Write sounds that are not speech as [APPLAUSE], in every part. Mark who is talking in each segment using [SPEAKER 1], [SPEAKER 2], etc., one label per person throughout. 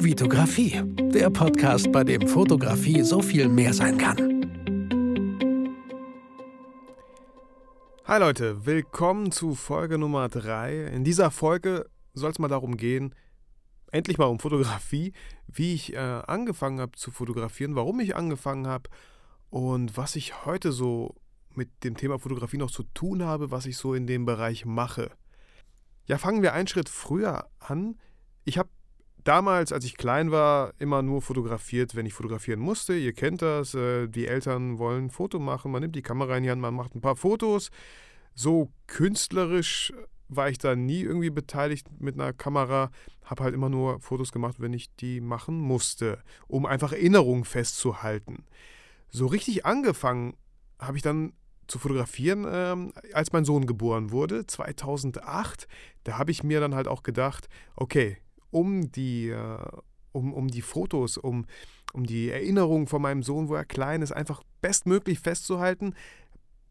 [SPEAKER 1] Vitografie, der Podcast, bei dem Fotografie so viel mehr sein kann.
[SPEAKER 2] Hi Leute, willkommen zu Folge Nummer 3. In dieser Folge soll es mal darum gehen, endlich mal um Fotografie, wie ich äh, angefangen habe zu fotografieren, warum ich angefangen habe und was ich heute so mit dem Thema Fotografie noch zu tun habe, was ich so in dem Bereich mache. Ja, fangen wir einen Schritt früher an. Ich habe damals, als ich klein war, immer nur fotografiert, wenn ich fotografieren musste. Ihr kennt das, äh, die Eltern wollen ein Foto machen, man nimmt die Kamera in die Hand, man macht ein paar Fotos. So künstlerisch war ich da nie irgendwie beteiligt mit einer Kamera, habe halt immer nur Fotos gemacht, wenn ich die machen musste, um einfach Erinnerungen festzuhalten. So richtig angefangen habe ich dann zu fotografieren, ähm, als mein Sohn geboren wurde, 2008. Da habe ich mir dann halt auch gedacht, okay, um die, äh, um, um die Fotos, um, um die Erinnerungen von meinem Sohn, wo er klein ist, einfach bestmöglich festzuhalten,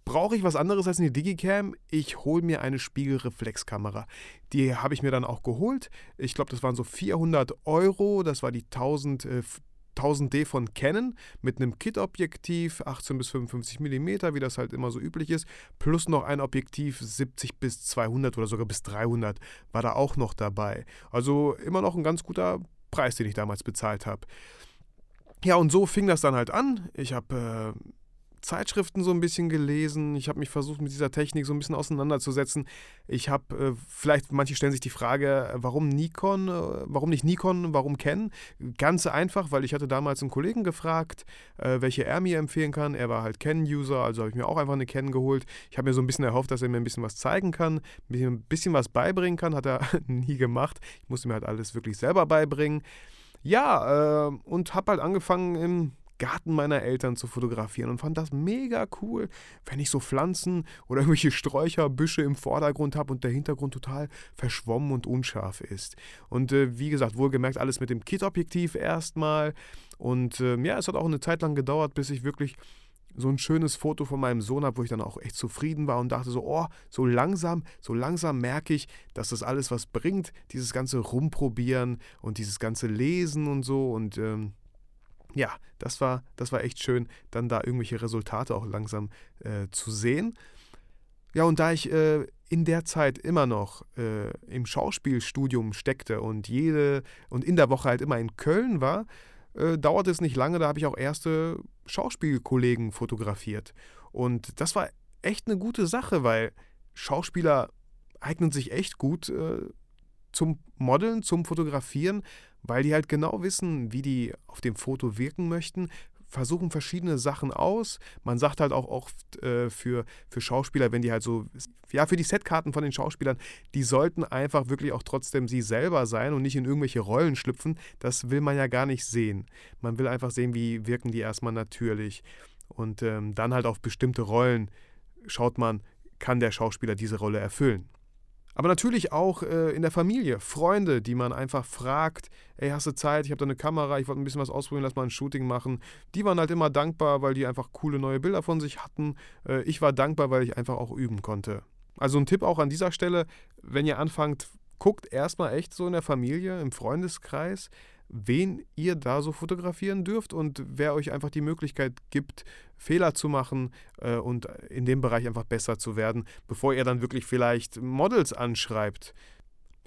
[SPEAKER 2] brauche ich was anderes als eine Digicam. Ich hole mir eine Spiegelreflexkamera. Die habe ich mir dann auch geholt. Ich glaube, das waren so 400 Euro. Das war die 1000, äh, 1000D von Canon mit einem Kit-Objektiv, 18 bis 55 mm, wie das halt immer so üblich ist, plus noch ein Objektiv 70 bis 200 oder sogar bis 300 war da auch noch dabei. Also immer noch ein ganz guter Preis, den ich damals bezahlt habe. Ja, und so fing das dann halt an. Ich habe äh, Zeitschriften so ein bisschen gelesen. Ich habe mich versucht, mit dieser Technik so ein bisschen auseinanderzusetzen. Ich habe, äh, vielleicht manche stellen sich die Frage, warum Nikon, äh, warum nicht Nikon, warum Canon? Ganz einfach, weil ich hatte damals einen Kollegen gefragt, äh, welche er mir empfehlen kann. Er war halt Canon-User, also habe ich mir auch einfach eine Canon geholt. Ich habe mir so ein bisschen erhofft, dass er mir ein bisschen was zeigen kann, mir ein bisschen was beibringen kann. Hat er [LAUGHS] nie gemacht. Ich musste mir halt alles wirklich selber beibringen. Ja, äh, und habe halt angefangen im Garten meiner Eltern zu fotografieren und fand das mega cool, wenn ich so Pflanzen oder irgendwelche Sträucher, Büsche im Vordergrund habe und der Hintergrund total verschwommen und unscharf ist. Und äh, wie gesagt, wohlgemerkt alles mit dem Kit-Objektiv erstmal. Und äh, ja, es hat auch eine Zeit lang gedauert, bis ich wirklich so ein schönes Foto von meinem Sohn habe, wo ich dann auch echt zufrieden war und dachte so, oh, so langsam, so langsam merke ich, dass das alles was bringt, dieses ganze Rumprobieren und dieses ganze Lesen und so und ähm, ja, das war, das war echt schön, dann da irgendwelche Resultate auch langsam äh, zu sehen. Ja, und da ich äh, in der Zeit immer noch äh, im Schauspielstudium steckte und jede und in der Woche halt immer in Köln war, äh, dauerte es nicht lange, da habe ich auch erste Schauspielkollegen fotografiert. Und das war echt eine gute Sache, weil Schauspieler eignen sich echt gut äh, zum Modeln, zum Fotografieren, weil die halt genau wissen, wie die auf dem Foto wirken möchten, versuchen verschiedene Sachen aus. Man sagt halt auch oft äh, für, für Schauspieler, wenn die halt so, ja, für die Setkarten von den Schauspielern, die sollten einfach wirklich auch trotzdem sie selber sein und nicht in irgendwelche Rollen schlüpfen. Das will man ja gar nicht sehen. Man will einfach sehen, wie wirken die erstmal natürlich. Und ähm, dann halt auf bestimmte Rollen schaut man, kann der Schauspieler diese Rolle erfüllen. Aber natürlich auch äh, in der Familie, Freunde, die man einfach fragt, ey, hast du Zeit, ich habe da eine Kamera, ich wollte ein bisschen was ausprobieren, lass mal ein Shooting machen. Die waren halt immer dankbar, weil die einfach coole neue Bilder von sich hatten. Äh, ich war dankbar, weil ich einfach auch üben konnte. Also ein Tipp auch an dieser Stelle, wenn ihr anfangt, guckt erstmal echt so in der Familie, im Freundeskreis, wen ihr da so fotografieren dürft und wer euch einfach die Möglichkeit gibt, Fehler zu machen äh, und in dem Bereich einfach besser zu werden, bevor ihr dann wirklich vielleicht Models anschreibt.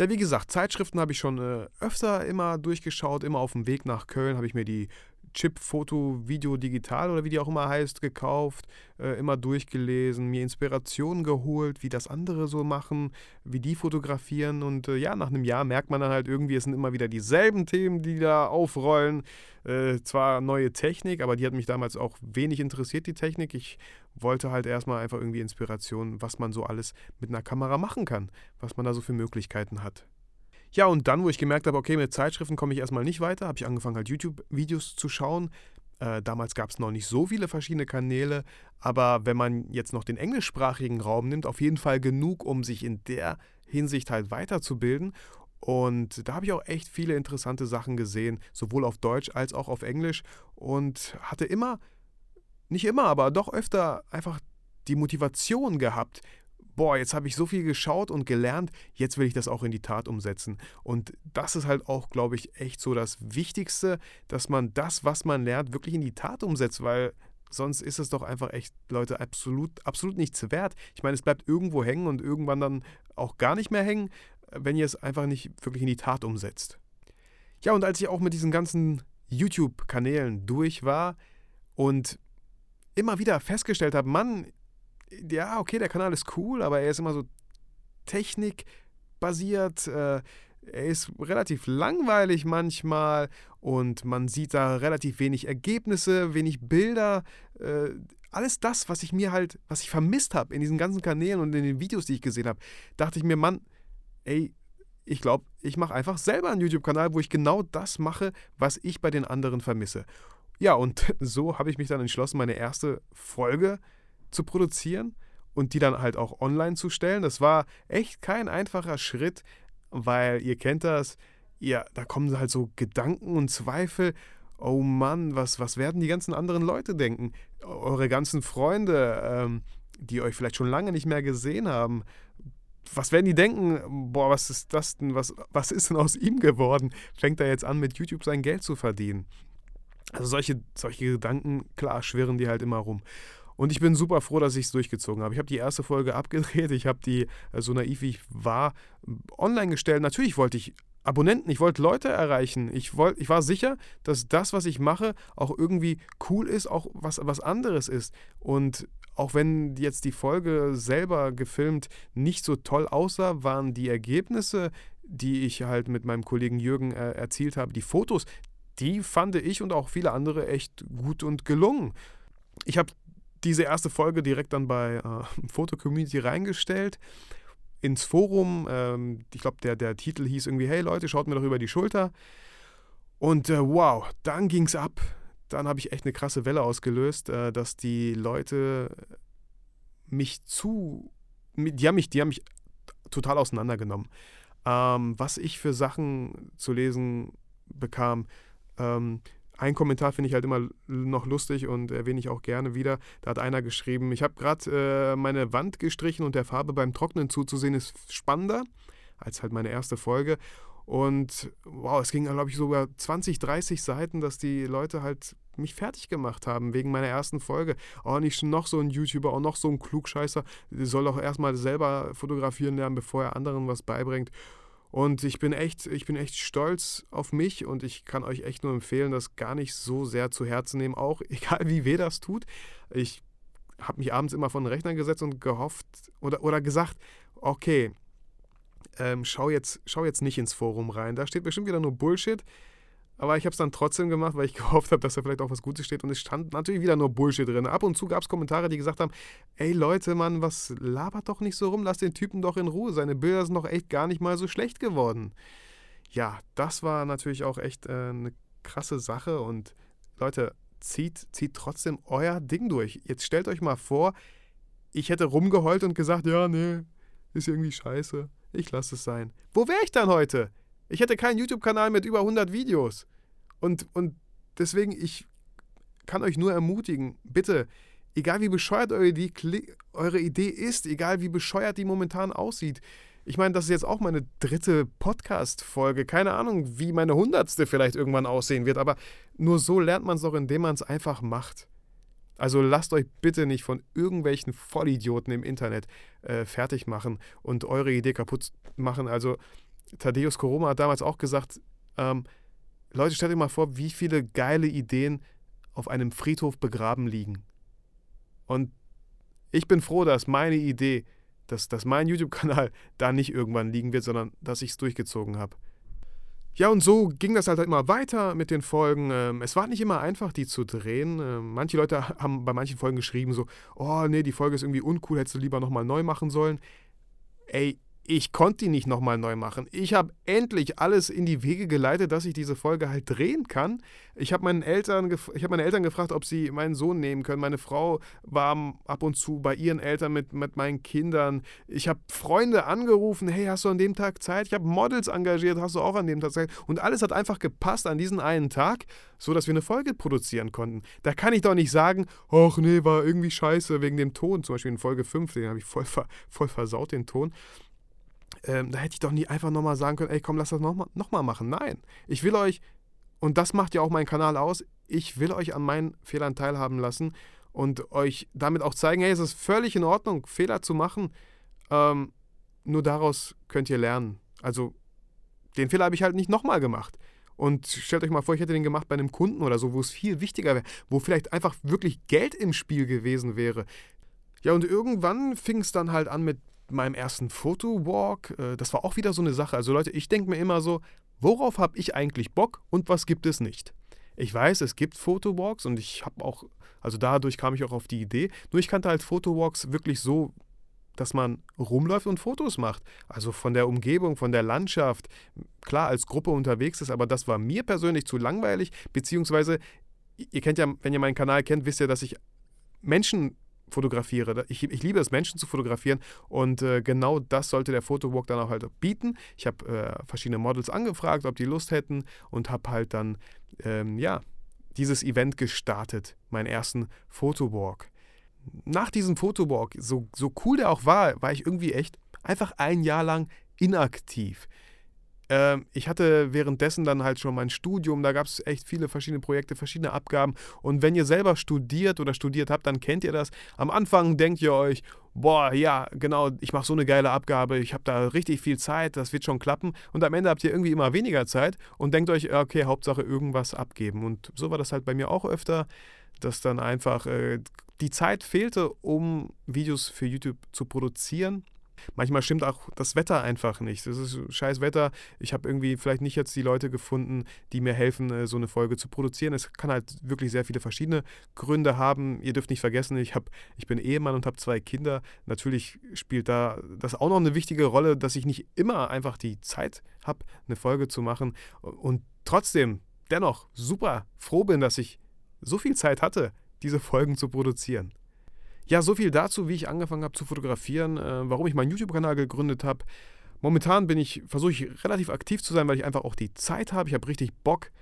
[SPEAKER 2] Ja, wie gesagt, Zeitschriften habe ich schon äh, öfter immer durchgeschaut. Immer auf dem Weg nach Köln habe ich mir die Chip Foto Video Digital oder wie die auch immer heißt, gekauft, äh, immer durchgelesen, mir Inspirationen geholt, wie das andere so machen, wie die fotografieren und äh, ja, nach einem Jahr merkt man dann halt irgendwie, es sind immer wieder dieselben Themen, die da aufrollen. Äh, zwar neue Technik, aber die hat mich damals auch wenig interessiert, die Technik. Ich wollte halt erstmal einfach irgendwie Inspiration, was man so alles mit einer Kamera machen kann, was man da so für Möglichkeiten hat. Ja, und dann, wo ich gemerkt habe, okay, mit Zeitschriften komme ich erstmal nicht weiter, habe ich angefangen, halt YouTube-Videos zu schauen. Äh, damals gab es noch nicht so viele verschiedene Kanäle, aber wenn man jetzt noch den englischsprachigen Raum nimmt, auf jeden Fall genug, um sich in der Hinsicht halt weiterzubilden. Und da habe ich auch echt viele interessante Sachen gesehen, sowohl auf Deutsch als auch auf Englisch. Und hatte immer, nicht immer, aber doch öfter einfach die Motivation gehabt, boah, jetzt habe ich so viel geschaut und gelernt, jetzt will ich das auch in die Tat umsetzen. Und das ist halt auch, glaube ich, echt so das Wichtigste, dass man das, was man lernt, wirklich in die Tat umsetzt, weil sonst ist es doch einfach echt, Leute, absolut, absolut nichts wert. Ich meine, es bleibt irgendwo hängen und irgendwann dann auch gar nicht mehr hängen, wenn ihr es einfach nicht wirklich in die Tat umsetzt. Ja, und als ich auch mit diesen ganzen YouTube-Kanälen durch war und immer wieder festgestellt habe, Mann, ja, okay, der Kanal ist cool, aber er ist immer so technikbasiert, äh, er ist relativ langweilig manchmal und man sieht da relativ wenig Ergebnisse, wenig Bilder. Äh, alles das, was ich mir halt, was ich vermisst habe in diesen ganzen Kanälen und in den Videos, die ich gesehen habe, dachte ich mir, Mann, ey, ich glaube, ich mache einfach selber einen YouTube-Kanal, wo ich genau das mache, was ich bei den anderen vermisse. Ja, und [LAUGHS] so habe ich mich dann entschlossen, meine erste Folge zu produzieren und die dann halt auch online zu stellen. Das war echt kein einfacher Schritt, weil ihr kennt das, ja, da kommen halt so Gedanken und Zweifel. Oh Mann, was, was werden die ganzen anderen Leute denken? Eure ganzen Freunde, ähm, die euch vielleicht schon lange nicht mehr gesehen haben. Was werden die denken? Boah, was ist das denn? Was, was ist denn aus ihm geworden? Fängt er jetzt an, mit YouTube sein Geld zu verdienen? Also solche, solche Gedanken, klar, schwirren die halt immer rum. Und ich bin super froh, dass ich es durchgezogen habe. Ich habe die erste Folge abgedreht. Ich habe die, äh, so naiv wie ich war, online gestellt. Natürlich wollte ich Abonnenten, ich wollte Leute erreichen. Ich, wollt, ich war sicher, dass das, was ich mache, auch irgendwie cool ist, auch was, was anderes ist. Und auch wenn jetzt die Folge selber gefilmt nicht so toll aussah, waren die Ergebnisse, die ich halt mit meinem Kollegen Jürgen äh, erzielt habe, die Fotos, die fand ich und auch viele andere echt gut und gelungen. Ich habe diese erste Folge direkt dann bei äh, [LAUGHS] Foto Community reingestellt ins Forum. Ähm, ich glaube, der, der Titel hieß irgendwie, hey Leute, schaut mir doch über die Schulter. Und äh, wow, dann ging es ab. Dann habe ich echt eine krasse Welle ausgelöst, äh, dass die Leute mich zu, die haben mich, die haben mich total auseinandergenommen. Ähm, was ich für Sachen zu lesen bekam, ähm, ein Kommentar finde ich halt immer noch lustig und erwähne ich auch gerne wieder. Da hat einer geschrieben, ich habe gerade äh, meine Wand gestrichen und der Farbe beim Trocknen zuzusehen ist spannender als halt meine erste Folge. Und wow, es ging, glaube ich, sogar 20, 30 Seiten, dass die Leute halt mich fertig gemacht haben wegen meiner ersten Folge. Oh, nicht noch so ein YouTuber, auch noch so ein Klugscheißer. Soll doch erstmal selber fotografieren lernen, bevor er anderen was beibringt. Und ich bin echt, ich bin echt stolz auf mich und ich kann euch echt nur empfehlen, das gar nicht so sehr zu Herzen nehmen, auch [LAUGHS] egal wie weh das tut. Ich habe mich abends immer vor den Rechner gesetzt und gehofft oder, oder gesagt, okay, ähm, schau, jetzt, schau jetzt nicht ins Forum rein. Da steht bestimmt wieder nur Bullshit. Aber ich habe es dann trotzdem gemacht, weil ich [LAUGHS] gehofft habe, dass da vielleicht auch was Gutes steht. Und es stand natürlich wieder nur Bullshit drin. Ab und zu gab es Kommentare, die gesagt haben: Ey Leute, Mann, was labert doch nicht so rum? Lass den Typen doch in Ruhe. Seine Bilder sind doch echt gar nicht mal so schlecht geworden. Ja, das war natürlich auch echt äh, eine krasse Sache. Und Leute, zieht, zieht trotzdem euer Ding durch. Jetzt stellt euch mal vor, ich hätte rumgeheult und gesagt: Ja, nee, ist irgendwie scheiße. Ich lasse es sein. Wo wäre ich dann heute? Ich hätte keinen YouTube-Kanal mit über 100 Videos. Und, und deswegen, ich kann euch nur ermutigen, bitte, egal wie bescheuert eure Idee, eure Idee ist, egal wie bescheuert die momentan aussieht, ich meine, das ist jetzt auch meine dritte Podcast-Folge. Keine Ahnung, wie meine hundertste vielleicht irgendwann aussehen wird, aber nur so lernt man es doch, indem man es einfach macht. Also lasst euch bitte nicht von irgendwelchen Vollidioten im Internet äh, fertig machen und eure Idee kaputt machen. Also Thaddeus Koroma hat damals auch gesagt, ähm, Leute, stellt euch mal vor, wie viele geile Ideen auf einem Friedhof begraben liegen. Und ich bin froh, dass meine Idee, dass, dass mein YouTube-Kanal [LAUGHS] da nicht irgendwann liegen wird, sondern dass ich es durchgezogen habe. Ja, und so ging das halt immer weiter mit den Folgen. Ähm, es war nicht immer einfach, die zu drehen. Ähm, manche Leute haben bei manchen Folgen geschrieben so, oh nee, die Folge ist irgendwie uncool, hättest du lieber nochmal neu machen sollen. Ey, ich konnte die nicht nochmal neu machen. Ich habe endlich alles in die Wege geleitet, dass ich diese Folge halt drehen kann. Ich habe meinen Eltern, ich hab meine Eltern gefragt, ob sie meinen Sohn nehmen können. Meine Frau war ab und zu bei ihren Eltern mit, mit meinen Kindern. Ich habe Freunde angerufen, hey, hast du an dem Tag Zeit? Ich habe Models engagiert, hast du auch an dem Tag Zeit? Und alles hat einfach gepasst an diesen einen Tag, so dass wir eine Folge produzieren konnten. Da kann ich doch nicht sagen, ach nee, war irgendwie scheiße wegen dem Ton. Zum Beispiel in Folge 5, den habe ich voll, voll versaut, den Ton. Ähm, da hätte ich doch nie einfach nochmal sagen können, ey komm, lass das nochmal noch mal machen. Nein, ich will euch, und das macht ja auch meinen Kanal aus, ich will euch an meinen Fehlern teilhaben lassen und euch damit auch zeigen, hey, es ist völlig in Ordnung, Fehler zu machen. Ähm, nur daraus könnt ihr lernen. Also den Fehler habe ich halt nicht nochmal gemacht. Und stellt euch mal vor, ich hätte den gemacht bei einem Kunden oder so, wo es viel wichtiger wäre, wo vielleicht einfach wirklich Geld im Spiel gewesen wäre. Ja, und irgendwann fing es dann halt an mit meinem ersten Fotowalk. Äh, das war auch wieder so eine Sache. Also Leute, ich denke mir immer so, worauf habe ich eigentlich Bock und was gibt es nicht? Ich weiß, es gibt Fotowalks und ich habe auch, also dadurch kam ich auch auf die Idee. Nur ich kannte halt Fotowalks wirklich so, dass man rumläuft und Fotos macht. Also von der Umgebung, von der Landschaft. Klar, als Gruppe unterwegs ist, aber das war mir persönlich zu langweilig. Beziehungsweise, ihr kennt ja, wenn ihr meinen Kanal kennt, wisst ihr, dass ich Menschen fotografiere. Ich, ich, liebe es, Menschen zu fotografieren und äh, genau das sollte der Fotowalk dann auch halt bieten. Ich habe äh, verschiedene Models angefragt, ob die Lust hätten und habe halt dann, ähm, ja, dieses Event gestartet, meinen ersten Fotowalk. Nach diesem Fotowalk, so, so cool der auch war, war ich irgendwie echt einfach ein Jahr lang inaktiv. Ähm, ich hatte währenddessen dann halt schon mein Studium, da gab es echt viele verschiedene Projekte, verschiedene Abgaben. Und wenn ihr selber studiert oder studiert habt, dann kennt ihr das. Am Anfang denkt ihr euch, boah, ja, genau, ich mache so eine geile Abgabe, ich habe da richtig viel Zeit, das wird schon klappen. Und am Ende habt ihr irgendwie immer weniger Zeit und denkt euch, okay, Hauptsache irgendwas abgeben. Und so war das halt bei mir auch öfter, dass dann einfach äh, die Zeit fehlte, um Videos für YouTube zu produzieren. Manchmal stimmt auch das Wetter einfach nicht. Das ist scheiß Wetter. Ich habe irgendwie vielleicht nicht jetzt die Leute gefunden, die mir helfen, äh, so eine Folge zu produzieren. Es kann halt wirklich sehr viele verschiedene Gründe haben. Ihr dürft nicht vergessen, ich, hab, ich bin Ehemann und habe zwei Kinder. Natürlich spielt da das auch noch eine wichtige Rolle, dass ich nicht immer einfach die Zeit habe, eine Folge zu machen. Und trotzdem, dennoch, super froh bin, dass ich so viel Zeit hatte, diese Folgen zu produzieren. Ja, so viel dazu, wie ich angefangen habe zu fotografieren, äh, warum ich meinen YouTube-Kanal gegründet habe. Momentan bin ich, versuche ich relativ aktiv zu sein, weil ich einfach auch die Zeit habe. Ich habe richtig Bock,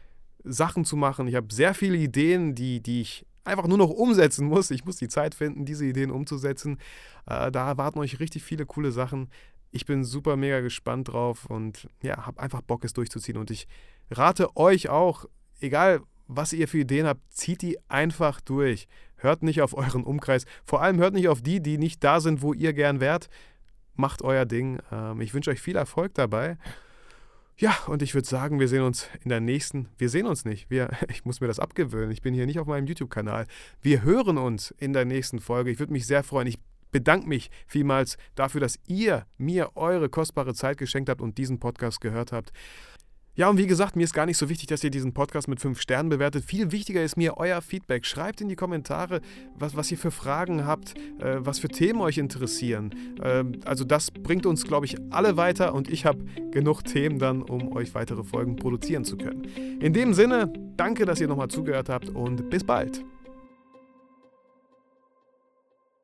[SPEAKER 2] Sachen zu machen. Ich habe sehr viele Ideen, die, die ich einfach nur noch umsetzen muss. Ich muss die Zeit finden, diese Ideen umzusetzen. Äh, da erwarten euch richtig viele coole Sachen. Ich bin super mega gespannt drauf und ja, habe einfach Bock, es durchzuziehen. Und ich rate euch auch, egal was ihr für Ideen habt, zieht die einfach durch. Hört nicht auf euren Umkreis. Vor allem hört nicht auf die, die nicht da sind, wo ihr gern wärt. Macht euer Ding. Ähm, ich wünsche euch viel Erfolg dabei. Ja, und ich würde sagen, wir sehen uns in der nächsten. Wir sehen uns nicht. Wir, [LAUGHS] ich muss mir das abgewöhnen. Ich bin hier nicht auf meinem YouTube-Kanal. Wir hören uns in der nächsten Folge. Ich würde mich sehr freuen. Ich bedanke mich vielmals dafür, dass ihr mir eure kostbare Zeit geschenkt habt und diesen Podcast gehört habt. Ja, und wie gesagt, mir ist gar nicht so wichtig, dass ihr diesen Podcast mit fünf Sternen bewertet. Viel wichtiger ist mir euer Feedback. Schreibt in die Kommentare, was, was ihr für Fragen habt, äh, was für Themen euch interessieren. Äh, also das bringt uns, glaube ich, alle weiter und ich habe genug Themen dann, um euch weitere Folgen produzieren zu können. In dem Sinne, danke, dass ihr nochmal zugehört habt und bis bald.